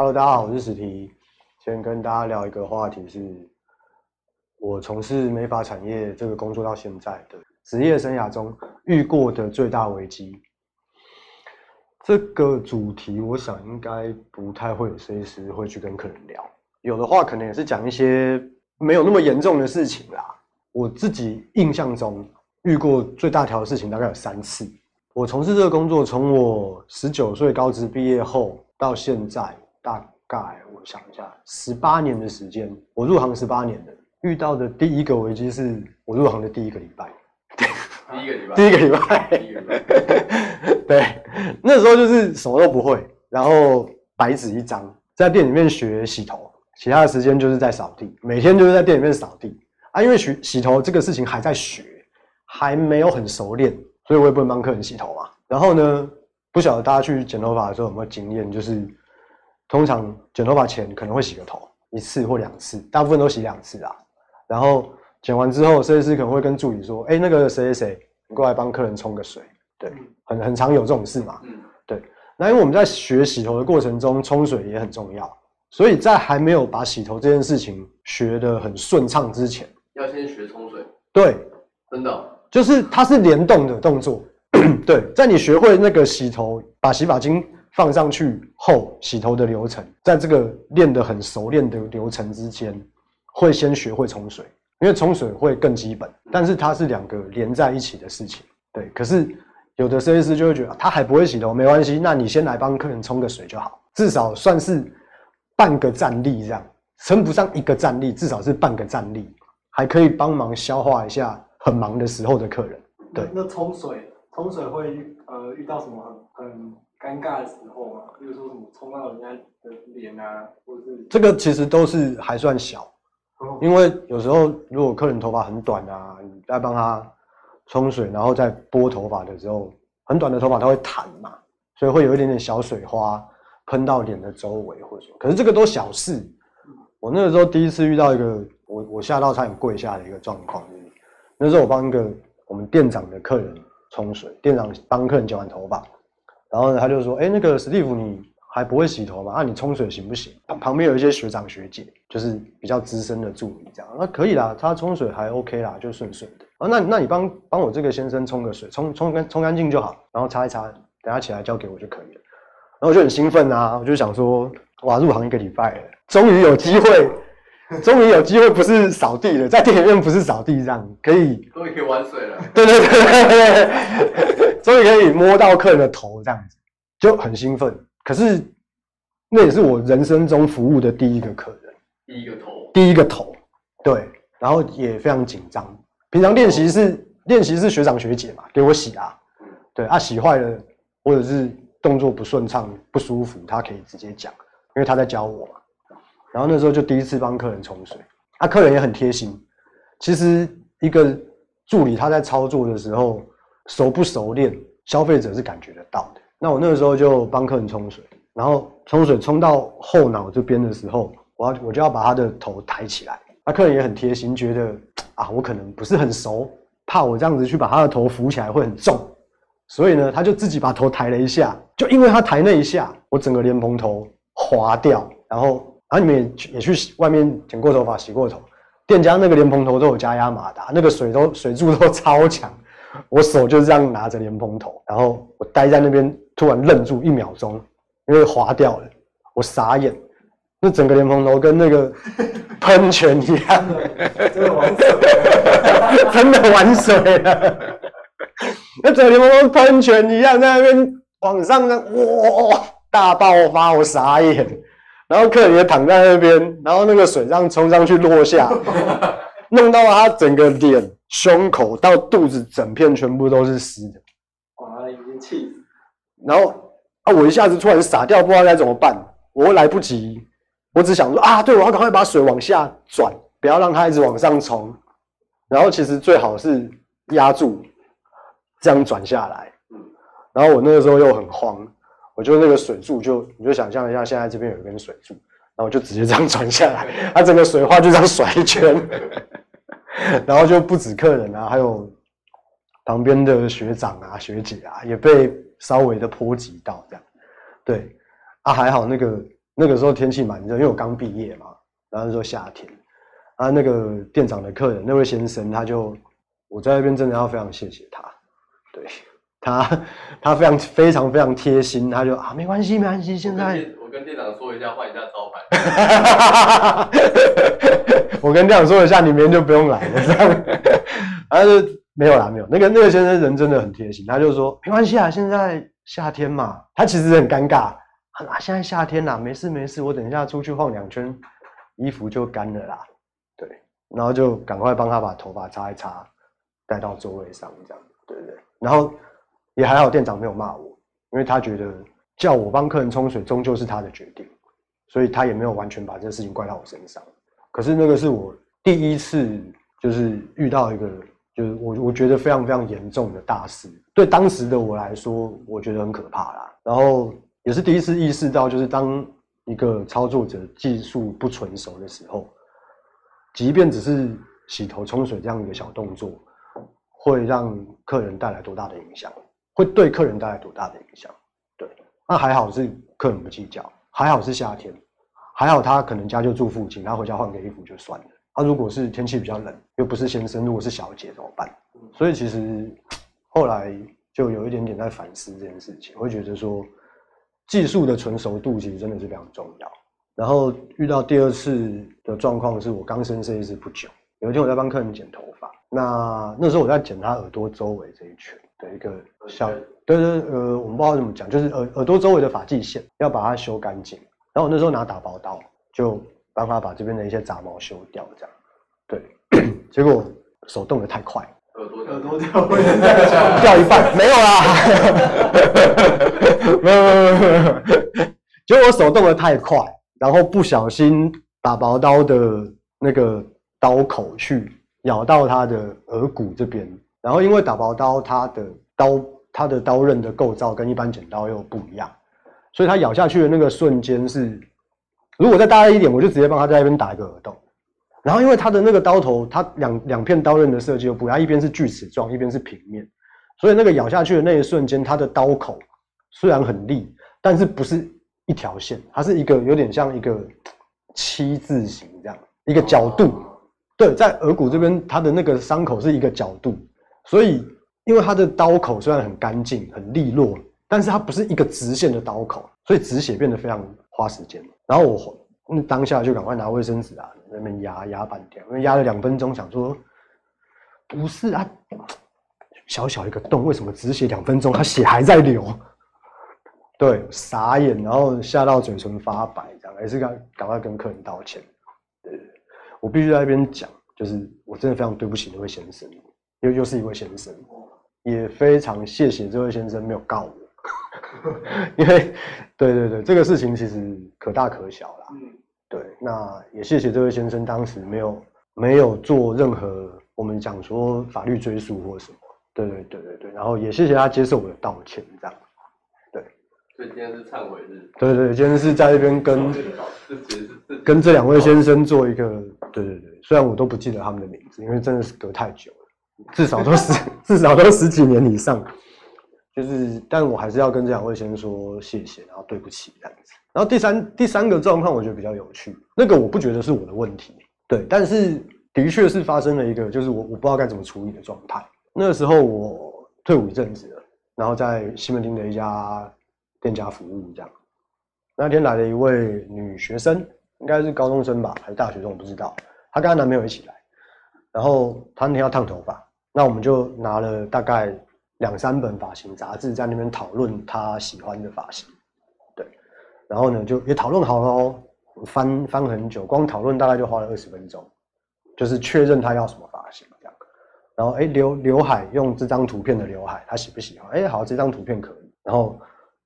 Hello，大家好，我是史提。先跟大家聊一个话题，是我从事美发产业这个工作到现在的职业生涯中遇过的最大危机。这个主题，我想应该不太会有设计师会去跟客人聊，有的话可能也是讲一些没有那么严重的事情啦。我自己印象中遇过最大条的事情大概有三次。我从事这个工作，从我十九岁高职毕业后到现在，大概我想一下，十八年的时间，我入行十八年的，遇到的第一个危机是我入行的第一个礼拜，第一个礼拜，第一个礼拜，第一个礼拜，对，那时候就是什么都不会，然后白纸一张，在店里面学洗头，其他的时间就是在扫地，每天就是在店里面扫地。啊，因为洗洗头这个事情还在学，还没有很熟练，所以我也不能帮客人洗头嘛。然后呢，不晓得大家去剪头发的时候有没有经验，就是通常剪头发前可能会洗个头一次或两次，大部分都洗两次啊。然后剪完之后，设计师可能会跟助理说：“哎，那个谁谁谁，你过来帮客人冲个水。”对，很很常有这种事嘛。对，那因为我们在学洗头的过程中，冲水也很重要，所以在还没有把洗头这件事情学得很顺畅之前，要先学冲水，对，真的哦，就是它是联动的动作。对，在你学会那个洗头，把洗发精放上去后，洗头的流程，在这个练得很熟练的流程之间，会先学会冲水，因为冲水会更基本，但是它是两个连在一起的事情。对，可是有的设计师就会觉得啊他还不会洗头，没关系，那你先来帮客人冲个水就好，至少算是半个站立这样，称不上一个站立，至少是半个站立，还可以帮忙消化一下很忙的时候的客人。对那冲水，冲水会遇呃遇到什么很很尴尬的时候嘛？比如说什么冲到人家的脸啊，或者是这个其实都是还算小，哦因为有时候如果客人头发很短啊，你在帮他冲水，然后再拨头发的时候，很短的头发它会弹嘛，所以会有一点点小水花喷到脸的周围或者说，可是这个都小事。我那个时候第一次遇到一个我我吓到差点跪下的一个状况，就是那时候我帮一个我们店长的客人冲水，店长帮客人剪完头发，然后呢他就说：“哎、那个史蒂夫你还不会洗头吗？啊，你冲水行不行？”旁旁边有一些学长学姐，就是比较资深的助理这样，那可以啦，他冲水还 OK 啦，就顺顺的。啊，那那你帮帮我这个先生冲个水，冲冲干冲干净就好，然后擦一擦，等下起来交给我就可以了。然后我就很兴奋啊，我就想说，哇，入行一个礼拜了，终于有机会，终于有机会不是扫地了，在电影院不是扫地这样，可以终于可以玩水了，对对对终于可以摸到客人的头，这样子就很兴奋。可是那也是我人生中服务的第一个客人，第一个头，第一个头，对，然后也非常紧张。平常练习是练习是学长学姐嘛，给我洗啊，对啊，洗坏了或者是动作不顺畅、不舒服，他可以直接讲，因为他在教我嘛。然后那时候就第一次帮客人冲水，啊，客人也很贴心。其实一个助理他在操作的时候熟不熟练，消费者是感觉得到的。那我那个时候就帮客人冲水，然后冲水冲到后脑这边的时候，我要我就要把他的头抬起来。那客人也很贴心，觉得啊我可能不是很熟，怕我这样子去把他的头扶起来会很重，所以呢他就自己把头抬了一下。就因为他抬那一下，我整个莲蓬头滑掉，然后然后你们也去也去外面剪过头发、洗过头，店家那个莲蓬头都有加压马达，那个水都水柱都超强。我手就这样拿着莲蓬头，然后我待在那边，突然愣住一秒钟，因为滑掉了，我傻眼。那整个莲蓬头跟那个 喷泉一样，真的玩水，真的玩水了。那整个莲蓬头喷泉一样，在那边往上呢，哇，大爆发，我傻眼。然后客人也躺在那边，然后那个水这样冲上去落下，弄到他整个脸、胸口到肚子，整片全部都是湿的。哇，已经气死，然后啊，我一下子突然傻掉，不知道该怎么办，我又来不及，我只想说啊，对，我要赶快把水往下转，不要让它一直往上冲。然后其实最好是压住，这样转下来。然后我那个时候又很慌，我就那个水柱就你就想象一下，现在这边有一根水柱，然后我就直接这样转下来，它整个水花就这样甩一圈，然后就不止客人啊，还有旁边的学长啊、学姐啊，也被稍微的波及到这样。对啊，还好那个那个时候天气蛮热，因为我刚毕业嘛，然后那时候夏天，啊，那个店长的客人那位先生，他就我在那边真的要非常谢谢他，对他，他非常非常非常贴心，他就啊没关系没关系，现在我跟店长说一下，换一下招牌。我跟店长说一下，你明天就不用来了，这样，他就没有啦，没有。那个那个先生人真的很贴心，他就说没关系啊，现在夏天嘛，他其实很尴尬啊，现在夏天啦，没事没事，我等一下出去晃两圈，衣服就干了啦，对，然后就赶快帮他把头发擦一擦，带到座位上，这样，对不对？然后也还好，店长没有骂我，因为他觉得叫我帮客人冲水，终究是他的决定。所以他也没有完全把这个事情怪到我身上。可是那个是我第一次，就是遇到一个，就是我我觉得非常非常严重的大事。对当时的我来说，我觉得很可怕啦。然后也是第一次意识到，就是当一个操作者技术不纯熟的时候，即便只是洗头冲水这样一个小动作，会让客人带来多大的影响，会对客人带来多大的影响。对，那还好是客人不计较。还好是夏天，还好他可能家就住附近，他回家换个衣服就算了。他如果是天气比较冷，又不是先生，如果是小姐怎么办？所以其实后来就有一点点在反思这件事情，我会觉得说技术的纯熟度其实真的是非常重要。然后遇到第二次的状况是我刚升设计师不久，有一天我在帮客人剪头发，那那时候我在剪他耳朵周围这一圈的一个小。对对呃，我们不知道怎么讲，就是耳耳朵周围的发际线要把它修干净。然后我那时候拿打薄刀，就帮他把这边的一些杂毛修掉，这样。对，结果手动的太快，耳朵耳朵掉掉掉一半 没有啦，没有没有没有没有，结果我手动的太快，然后不小心打薄刀的那个刀口去咬到他的耳骨这边，然后因为打薄刀它的刀。它的刀刃的构造跟一般剪刀又不一样，所以它咬下去的那个瞬间是，如果再大一点，我就直接帮他在那边打一个耳洞。然后因为它的那个刀头，它两两片刀刃的设计又不一样，一边是锯齿状，一边是平面，所以那个咬下去的那一瞬间，它的刀口虽然很利，但是不是一条线，它是一个有点像一个七字形这样一个角度。对，在耳骨这边，它的那个伤口是一个角度，所以。因为它的刀口虽然很干净、很利落，但是它不是一个直线的刀口，所以止血变得非常花时间。然后我那当下就赶快拿卫生纸啊，那边压压半天，因为压了两分钟，想说不是啊，小小一个洞，为什么止血两分钟，它血还在流？对，傻眼，然后吓到嘴唇发白，这样，还是赶赶快跟客人道歉。对，我必须在那边讲，就是我真的非常对不起那位先生，又又是一位先生。也非常谢谢这位先生没有告我，因为对对对，这个事情其实可大可小啦。嗯，对，那也谢谢这位先生当时没有没有做任何我们讲说法律追诉或什么。对对对对对，然后也谢谢他接受我的道歉，这样。对，所以今天是忏悔日。对对，今天是在这边跟跟这两位先生做一个对对对，虽然我都不记得他们的名字，因为真的是隔太久。至少都十，至少都十几年以上，就是，但我还是要跟这两位先说谢谢，然后对不起这样子。然后第三第三个状况，我觉得比较有趣，那个我不觉得是我的问题，对，但是的确是发生了一个，就是我我不知道该怎么处理的状态。那个时候我退伍一阵子了，然后在西门町的一家店家服务这样。那天来了一位女学生，应该是高中生吧，还是大学生，我不知道。她跟她男朋友一起来，然后她那天要烫头发。那我们就拿了大概两三本发型杂志在那边讨论他喜欢的发型，对，然后呢就也讨论好了哦，翻翻很久，光讨论大概就花了二十分钟，就是确认他要什么发型这样，然后哎刘刘海用这张图片的刘海他喜不喜欢？哎好，这张图片可以，然后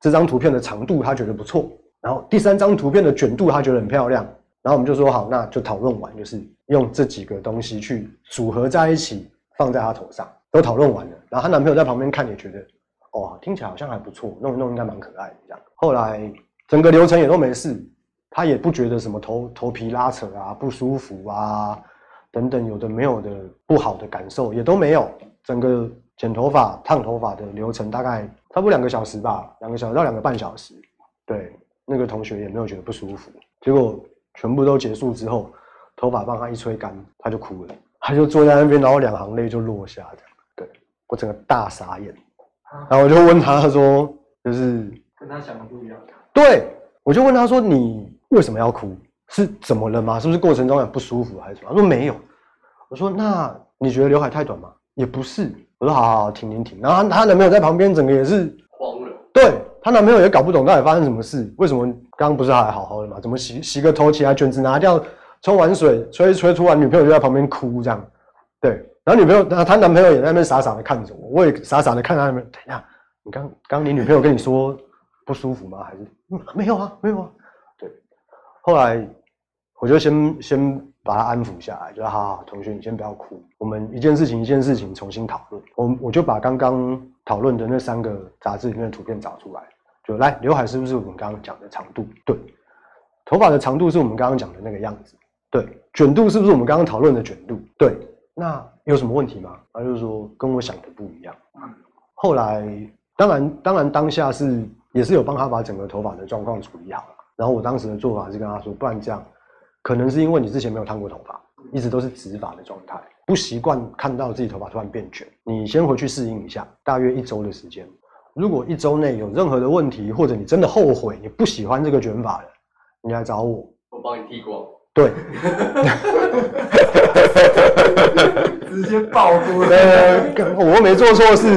这张图片的长度他觉得不错，然后第三张图片的卷度他觉得很漂亮，然后我们就说好，那就讨论完就是用这几个东西去组合在一起。放在她头上，都讨论完了，然后她男朋友在旁边看也觉得，哦，听起来好像还不错，弄一弄应该蛮可爱的这样。后来整个流程也都没事，她也不觉得什么头头皮拉扯啊、不舒服啊等等有的没有的不好的感受也都没有。整个剪头发、烫头发的流程大概差不多两个小时吧，两个小时到两个半小时。对，那个同学也没有觉得不舒服。结果全部都结束之后，头发帮他一吹干，他就哭了，他就坐在那边，然后两行泪就落下，这样。对我整个大傻眼，然后我就问他，他说就是跟他想的不一样。对，我就问他说：“你为什么要哭？是怎么了吗？是不是过程中有不舒服还是什么？”他说：“没有。”我说：“那你觉得刘海太短吗？”也不是。我说：“好好好，停停停。”然后她她男朋友在旁边，整个也是慌了，对她男朋友也搞不懂到底发生什么事，为什么刚刚不是还好好的吗？怎么洗洗个头起来，卷子拿掉，冲完水吹一吹，突然女朋友就在旁边哭这样。对，然后女朋友，然后她男朋友也在那边傻傻的看着我，我也傻傻的看他那边。等一下，你刚刚你女朋友跟你说不舒服吗？还是、嗯、没有啊，没有啊。对，后来我就先先把他安抚下来，就好好，同学你先不要哭，我们一件事情一件事情重新讨论。我我就把刚刚讨论的那三个杂志里面的图片找出来，就来刘海是不是我们刚刚讲的长度？对，头发的长度是我们刚刚讲的那个样子。对，卷度是不是我们刚刚讨论的卷度？对，那有什么问题吗？他就是说跟我想的不一样。后来当然当然当下是也是有帮他把整个头发的状况处理好了。然后我当时的做法是跟他说，不然这样，可能是因为你之前没有烫过头发，一直都是直发的状态，不习惯看到自己头发突然变卷。你先回去适应一下，大约一周的时间。如果一周内有任何的问题，或者你真的后悔，你不喜欢这个卷法了，你来找我。我帮你剃光。对，直接爆哭了。呃，我又没做错事，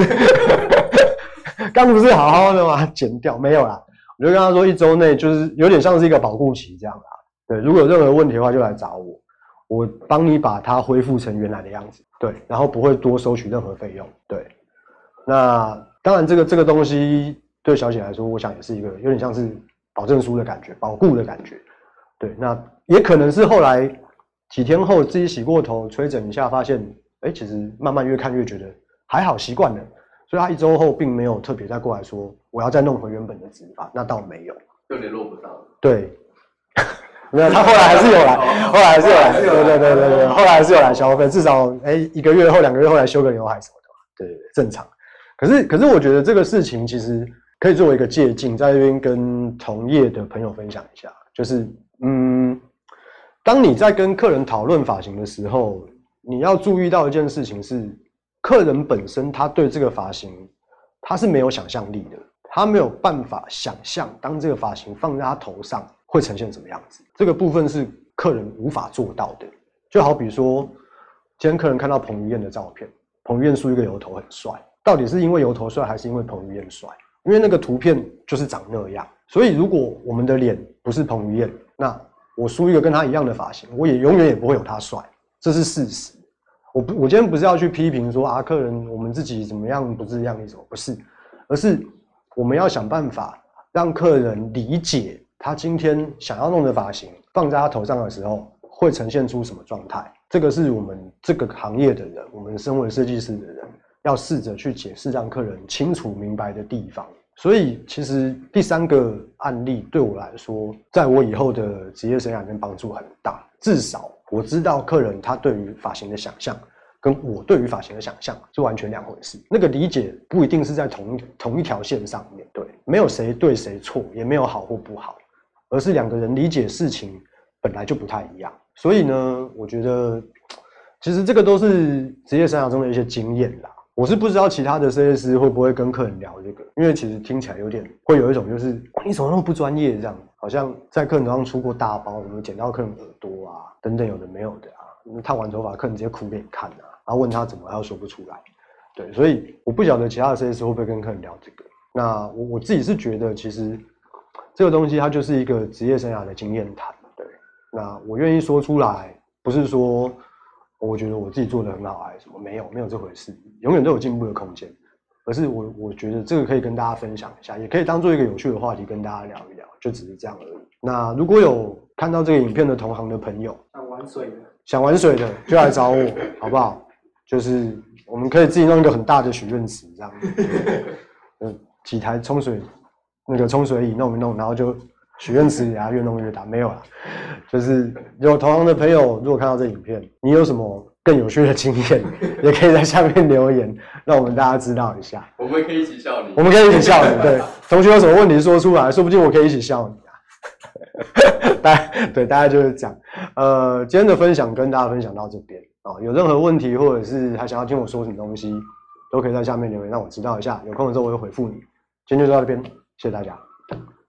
刚不是好好的吗？剪掉没有啦，我就跟他说一周内就是有点像是一个保护期这样啦。对，如果有任何问题的话就来找我，我帮你把它恢复成原来的样子。对，然后不会多收取任何费用。对，那当然这个这个东西对小姐来说，我想也是一个有点像是保证书的感觉，保固的感觉。对，那也可能是后来几天后自己洗过头，吹整一下，发现，哎，其实慢慢越看越觉得还好，习惯了。所以他一周后并没有特别再过来说我要再弄回原本的直发，那倒没有。就联络不上。对，没有，他后来还是有来，后来还是有来，对对对对对，后来还是有来消费，至少哎一个月后、两个月后来修个刘海什么的对对，正常。可是可是我觉得这个事情其实可以作为一个借鉴，在这边跟同业的朋友分享一下，就是。嗯，当你在跟客人讨论发型的时候，你要注意到一件事情是，客人本身他对这个发型他是没有想象力的，他没有办法想象当这个发型放在他头上会呈现什么样子。这个部分是客人无法做到的。就好比说，今天客人看到彭于晏的照片，彭于晏梳一个油头很帅，到底是因为油头帅还是因为彭于晏帅？因为那个图片就是长那样。所以如果我们的脸不是彭于晏，那我梳一个跟他一样的发型，我也永远也不会有他帅，这是事实。我不，我今天不是要去批评说啊，客人我们自己怎么样不是样意什么，不是，而是我们要想办法让客人理解他今天想要弄的发型放在他头上的时候会呈现出什么状态。这个是我们这个行业的人，我们身为设计师的人，要试着去解释，让客人清楚明白的地方。所以，其实第三个案例对我来说，在我以后的职业生涯里面帮助很大。至少我知道客人他对于发型的想象，跟我对于发型的想象是完全两回事。那个理解不一定是在同同一条线上面对，没有谁对谁错，也没有好或不好，而是两个人理解事情本来就不太一样。所以呢，我觉得其实这个都是职业生涯中的一些经验啦。我是不知道其他的设计师会不会跟客人聊这个，因为其实听起来有点会有一种就是你怎么那么不专业这样，好像在客人头上出过大包，什么剪到客人耳朵啊等等有的没有的啊，烫完头发客人直接哭给你看啊，然后问他怎么他又说不出来，对，所以我不晓得其他的设计师会不会跟客人聊这个。那我我自己是觉得其实这个东西它就是一个职业生涯的经验谈，对，那我愿意说出来，不是说。我觉得我自己做的很好还是什么？没有，没有这回事，永远都有进步的空间。而是我我觉得这个可以跟大家分享一下，也可以当做一个有趣的话题跟大家聊一聊，就只是这样而已。那如果有看到这个影片的同行的朋友，想玩水的，想玩水的就来找我，好不好？就是我们可以自己弄一个很大的许愿池，这样，嗯，几台冲水那个冲水椅弄一弄，然后就。许愿池给他越弄越大，没有了。就是有同行的朋友，如果看到这影片，你有什么更有趣的经验，也可以在下面留言，让我们大家知道一下。我们可以一起笑你。我们可以一起笑你。对，同学有什么问题说出来，说不定我可以一起笑你啊。大对大家就是这样。呃，今天的分享跟大家分享到这边啊、有任何问题或者是还想要听我说什么东西，都可以在下面留言让我知道一下。有空的时候我会回复你。今天就到这边，谢谢大家。